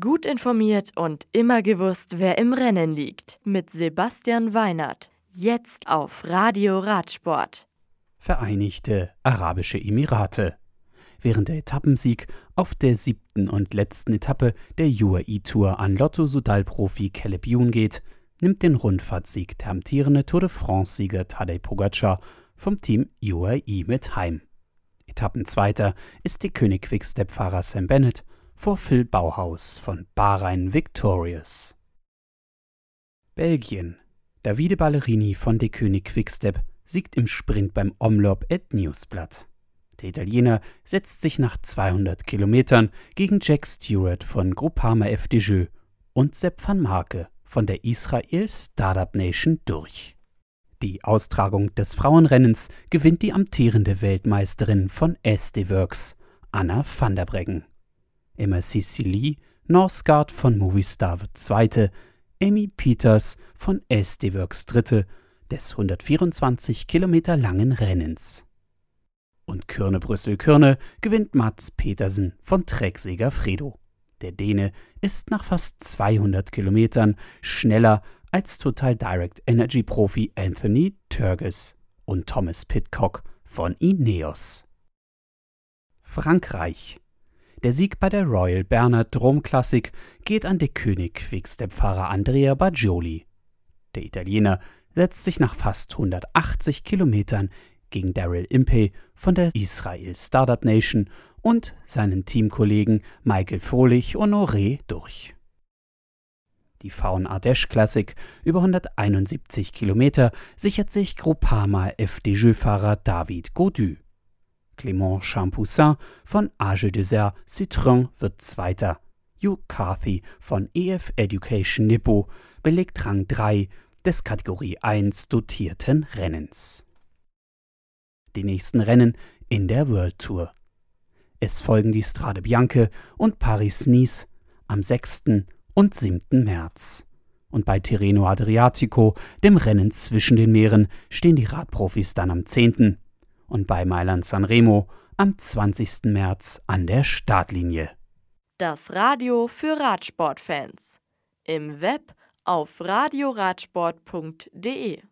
Gut informiert und immer gewusst, wer im Rennen liegt. Mit Sebastian Weinert. Jetzt auf Radio Radsport. Vereinigte Arabische Emirate. Während der Etappensieg auf der siebten und letzten Etappe der UAE Tour an Lotto Sudal-Profi Caleb Youn geht, nimmt den Rundfahrtsieg der amtierende Tour de France-Sieger Tadej Pogacar vom Team UAE mit heim. Etappenzweiter ist die König Quickstep-Fahrer Sam Bennett vor Phil Bauhaus von Bahrain Victorious. Belgien. Davide Ballerini von De König Quickstep siegt im Sprint beim Omloop et Newsblatt. Der Italiener setzt sich nach 200 Kilometern gegen Jack Stewart von Groupama FDJ und Sepp van Marke von der Israel Startup Nation durch. Die Austragung des Frauenrennens gewinnt die amtierende Weltmeisterin von SD Works, Anna van der Breggen. Emma Sicily, Northgard von Movistar wird Zweite, Amy Peters von SD Works Dritte des 124 Kilometer langen Rennens. Und Kürne-Brüssel-Kürne gewinnt Mats Petersen von Trecksäger Fredo. Der Däne ist nach fast 200 Kilometern schneller als Total Direct Energy Profi Anthony Turgis und Thomas Pitcock von Ineos. Frankreich der Sieg bei der Royal Bernard Drum Classic geht an den König Quickstep-Fahrer Andrea Baggioli. Der Italiener setzt sich nach fast 180 Kilometern gegen Daryl Impey von der Israel Startup Nation und seinen Teamkollegen Michael Frohlich Honoré durch. Die Faun Ardèche Classic über 171 Kilometer sichert sich Groupama FDJ-Fahrer David Godu. Clément Champoussin von Age Desert Citron wird Zweiter. Hugh Carthy von EF Education Nippo belegt Rang 3 des Kategorie 1 dotierten Rennens. Die nächsten Rennen in der World Tour. Es folgen die Strade Bianche und Paris-Nice am 6. und 7. März. Und bei Tirreno Adriatico, dem Rennen zwischen den Meeren, stehen die Radprofis dann am 10 und bei Mailand Sanremo am 20. März an der Startlinie. Das Radio für Radsportfans. Im Web auf radioradsport.de